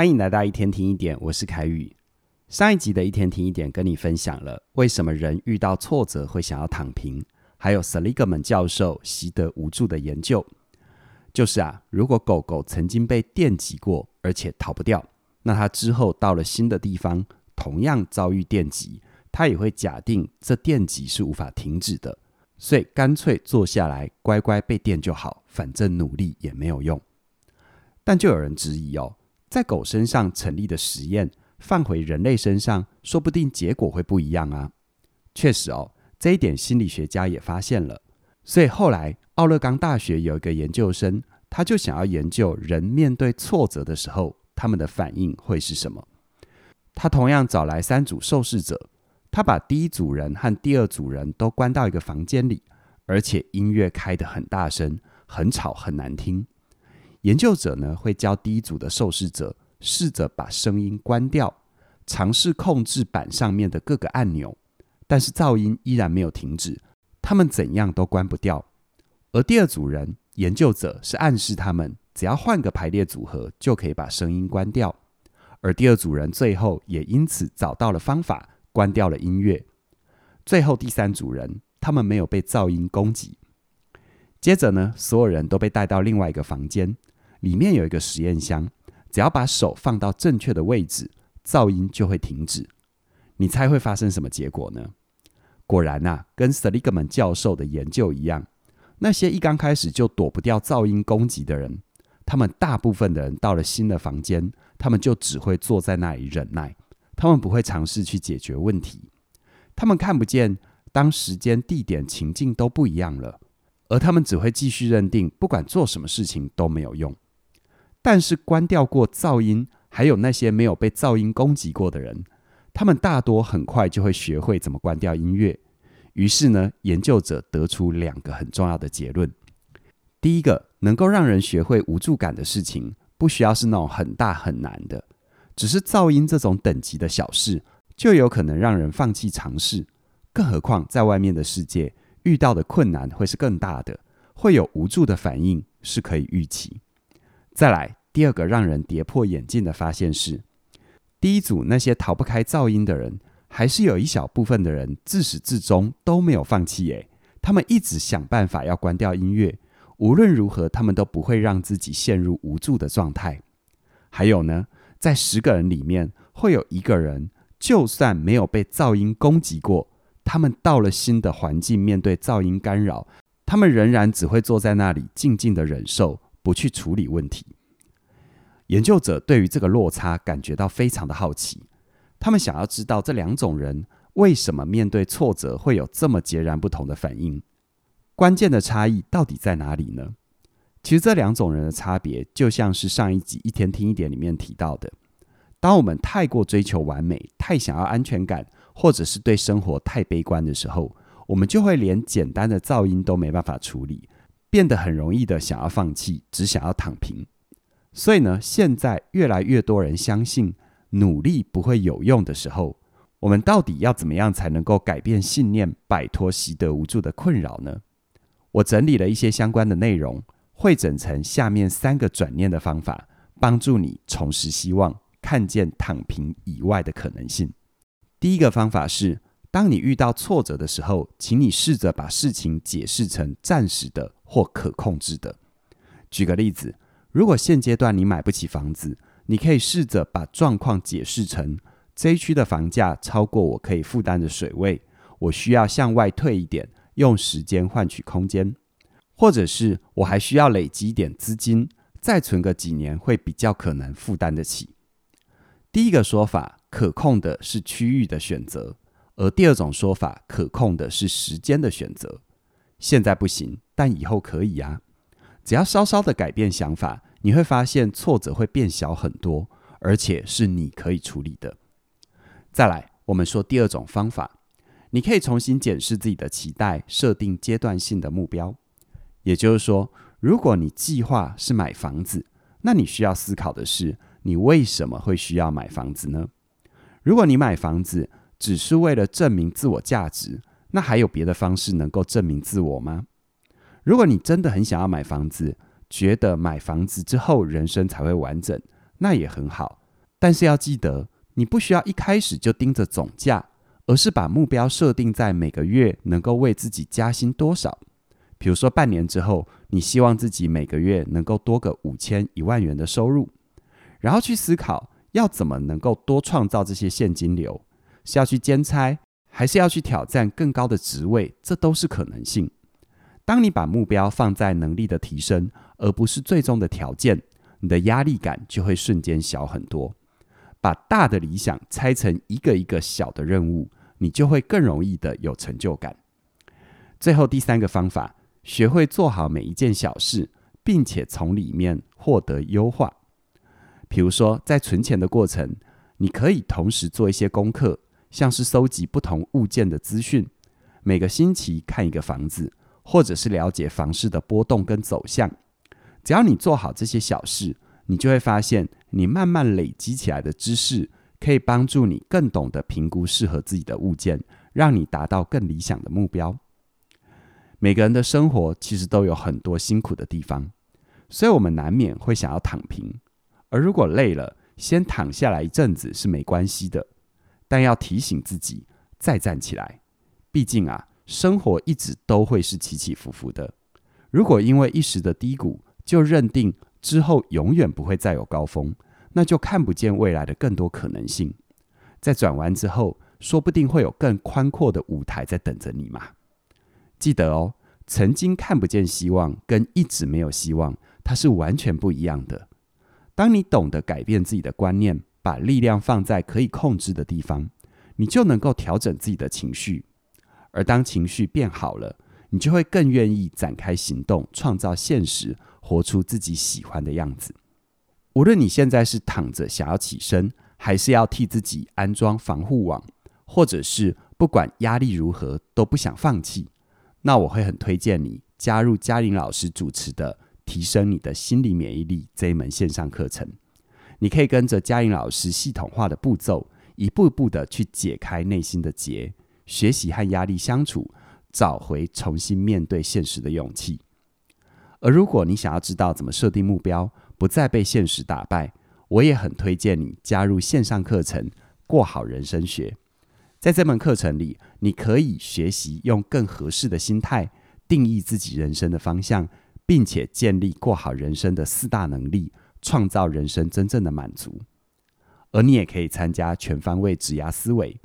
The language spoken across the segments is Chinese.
欢迎来到一天听一点，我是凯宇。上一集的一天听一点跟你分享了为什么人遇到挫折会想要躺平，还有 Seligman 教授习得无助的研究。就是啊，如果狗狗曾经被电击过，而且逃不掉，那它之后到了新的地方，同样遭遇电击，它也会假定这电击是无法停止的，所以干脆坐下来乖乖被电就好，反正努力也没有用。但就有人质疑哦。在狗身上成立的实验放回人类身上，说不定结果会不一样啊！确实哦，这一点心理学家也发现了。所以后来奥勒冈大学有一个研究生，他就想要研究人面对挫折的时候，他们的反应会是什么。他同样找来三组受试者，他把第一组人和第二组人都关到一个房间里，而且音乐开得很大声，很吵，很难听。研究者呢，会教第一组的受试者试着把声音关掉，尝试控制板上面的各个按钮，但是噪音依然没有停止，他们怎样都关不掉。而第二组人，研究者是暗示他们只要换个排列组合就可以把声音关掉，而第二组人最后也因此找到了方法，关掉了音乐。最后第三组人，他们没有被噪音攻击。接着呢，所有人都被带到另外一个房间。里面有一个实验箱，只要把手放到正确的位置，噪音就会停止。你猜会发生什么结果呢？果然呐，跟 Seligman 教授的研究一样，那些一刚开始就躲不掉噪音攻击的人，他们大部分的人到了新的房间，他们就只会坐在那里忍耐，他们不会尝试去解决问题。他们看不见，当时间、地点、情境都不一样了，而他们只会继续认定，不管做什么事情都没有用。但是关掉过噪音，还有那些没有被噪音攻击过的人，他们大多很快就会学会怎么关掉音乐。于是呢，研究者得出两个很重要的结论：第一个，能够让人学会无助感的事情，不需要是那种很大很难的，只是噪音这种等级的小事，就有可能让人放弃尝试。更何况在外面的世界，遇到的困难会是更大的，会有无助的反应，是可以预期。再来，第二个让人跌破眼镜的发现是，第一组那些逃不开噪音的人，还是有一小部分的人自始至终都没有放弃。诶，他们一直想办法要关掉音乐，无论如何，他们都不会让自己陷入无助的状态。还有呢，在十个人里面，会有一个人，就算没有被噪音攻击过，他们到了新的环境，面对噪音干扰，他们仍然只会坐在那里静静的忍受。不去处理问题，研究者对于这个落差感觉到非常的好奇。他们想要知道这两种人为什么面对挫折会有这么截然不同的反应。关键的差异到底在哪里呢？其实这两种人的差别，就像是上一集一天听一点里面提到的：当我们太过追求完美，太想要安全感，或者是对生活太悲观的时候，我们就会连简单的噪音都没办法处理。变得很容易的想要放弃，只想要躺平。所以呢，现在越来越多人相信努力不会有用的时候，我们到底要怎么样才能够改变信念，摆脱习得无助的困扰呢？我整理了一些相关的内容，汇整成下面三个转念的方法，帮助你重拾希望，看见躺平以外的可能性。第一个方法是，当你遇到挫折的时候，请你试着把事情解释成暂时的。或可控制的。举个例子，如果现阶段你买不起房子，你可以试着把状况解释成：这一区的房价超过我可以负担的水位，我需要向外退一点，用时间换取空间；或者是我还需要累积一点资金，再存个几年会比较可能负担得起。第一个说法，可控的是区域的选择；而第二种说法，可控的是时间的选择。现在不行，但以后可以呀。只要稍稍的改变想法，你会发现挫折会变小很多，而且是你可以处理的。再来，我们说第二种方法，你可以重新检视自己的期待，设定阶段性的目标。也就是说，如果你计划是买房子，那你需要思考的是，你为什么会需要买房子呢？如果你买房子只是为了证明自我价值，那还有别的方式能够证明自我吗？如果你真的很想要买房子，觉得买房子之后人生才会完整，那也很好。但是要记得，你不需要一开始就盯着总价，而是把目标设定在每个月能够为自己加薪多少。比如说，半年之后，你希望自己每个月能够多个五千、一万元的收入，然后去思考要怎么能够多创造这些现金流，是要去兼差，还是要去挑战更高的职位？这都是可能性。当你把目标放在能力的提升，而不是最终的条件，你的压力感就会瞬间小很多。把大的理想拆成一个一个小的任务，你就会更容易的有成就感。最后第三个方法，学会做好每一件小事，并且从里面获得优化。比如说，在存钱的过程，你可以同时做一些功课，像是搜集不同物件的资讯，每个星期看一个房子，或者是了解房市的波动跟走向。只要你做好这些小事，你就会发现，你慢慢累积起来的知识，可以帮助你更懂得评估适合自己的物件，让你达到更理想的目标。每个人的生活其实都有很多辛苦的地方，所以我们难免会想要躺平。而如果累了，先躺下来一阵子是没关系的，但要提醒自己再站起来。毕竟啊，生活一直都会是起起伏伏的。如果因为一时的低谷就认定，之后永远不会再有高峰，那就看不见未来的更多可能性。在转弯之后，说不定会有更宽阔的舞台在等着你嘛。记得哦，曾经看不见希望跟一直没有希望，它是完全不一样的。当你懂得改变自己的观念，把力量放在可以控制的地方，你就能够调整自己的情绪。而当情绪变好了，你就会更愿意展开行动，创造现实。活出自己喜欢的样子。无论你现在是躺着想要起身，还是要替自己安装防护网，或者是不管压力如何都不想放弃，那我会很推荐你加入嘉玲老师主持的《提升你的心理免疫力》这一门线上课程。你可以跟着嘉颖老师系统化的步骤，一步一步的去解开内心的结，学习和压力相处，找回重新面对现实的勇气。而如果你想要知道怎么设定目标，不再被现实打败，我也很推荐你加入线上课程《过好人生学》。在这门课程里，你可以学习用更合适的心态定义自己人生的方向，并且建立过好人生的四大能力，创造人生真正的满足。而你也可以参加全方位职涯思维，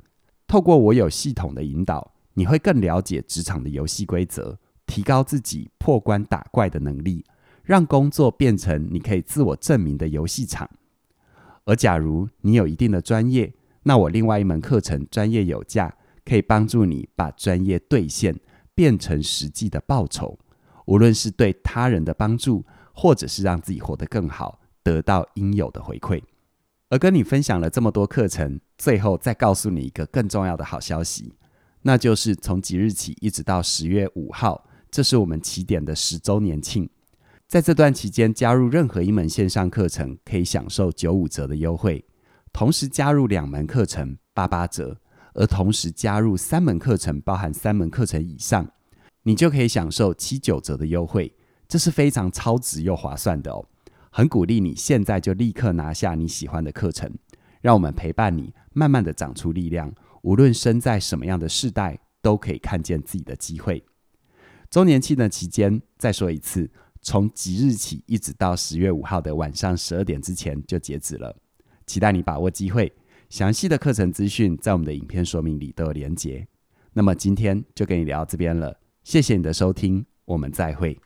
透过我有系统的引导，你会更了解职场的游戏规则。提高自己破关打怪的能力，让工作变成你可以自我证明的游戏场。而假如你有一定的专业，那我另外一门课程《专业有价》可以帮助你把专业兑现，变成实际的报酬。无论是对他人的帮助，或者是让自己活得更好，得到应有的回馈。而跟你分享了这么多课程，最后再告诉你一个更重要的好消息，那就是从即日起一直到十月五号。这是我们起点的十周年庆，在这段期间加入任何一门线上课程，可以享受九五折的优惠；同时加入两门课程八八折，而同时加入三门课程，包含三门课程以上，你就可以享受七九折的优惠。这是非常超值又划算的哦！很鼓励你现在就立刻拿下你喜欢的课程，让我们陪伴你，慢慢的长出力量。无论身在什么样的世代，都可以看见自己的机会。周年庆的期间，再说一次，从即日起一直到十月五号的晚上十二点之前就截止了。期待你把握机会。详细的课程资讯在我们的影片说明里都有连结。那么今天就跟你聊到这边了，谢谢你的收听，我们再会。